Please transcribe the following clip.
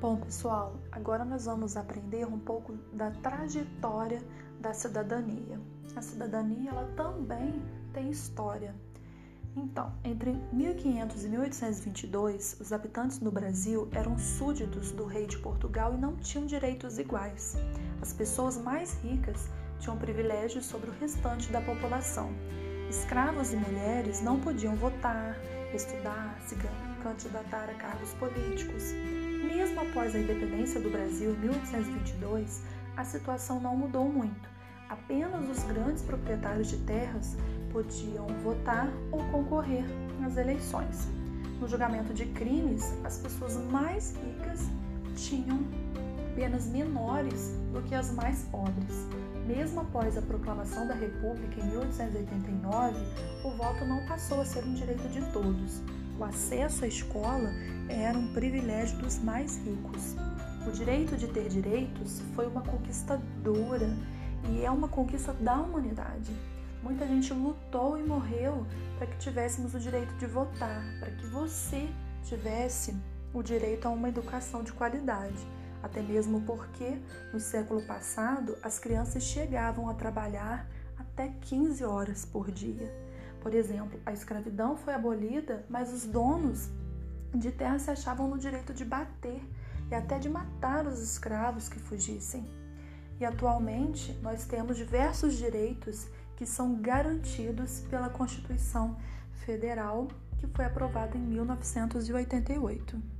Bom, pessoal, agora nós vamos aprender um pouco da trajetória da cidadania. A cidadania ela também tem história. Então, entre 1500 e 1822, os habitantes do Brasil eram súditos do rei de Portugal e não tinham direitos iguais. As pessoas mais ricas tinham privilégios sobre o restante da população. Escravos e mulheres não podiam votar, estudar, se candidatar a cargos políticos. Mesmo após a independência do Brasil em 1822, a situação não mudou muito. Apenas os grandes proprietários de terras podiam votar ou concorrer nas eleições. No julgamento de crimes, as pessoas mais ricas tinham penas menores do que as mais pobres. Mesmo após a proclamação da República em 1889, o voto não passou a ser um direito de todos. O acesso à escola era um privilégio dos mais ricos. O direito de ter direitos foi uma conquista dura e é uma conquista da humanidade. Muita gente lutou e morreu para que tivéssemos o direito de votar, para que você tivesse o direito a uma educação de qualidade. Até mesmo porque no século passado as crianças chegavam a trabalhar até 15 horas por dia. Por exemplo, a escravidão foi abolida, mas os donos de terra se achavam no direito de bater e até de matar os escravos que fugissem. E atualmente nós temos diversos direitos que são garantidos pela Constituição Federal, que foi aprovada em 1988.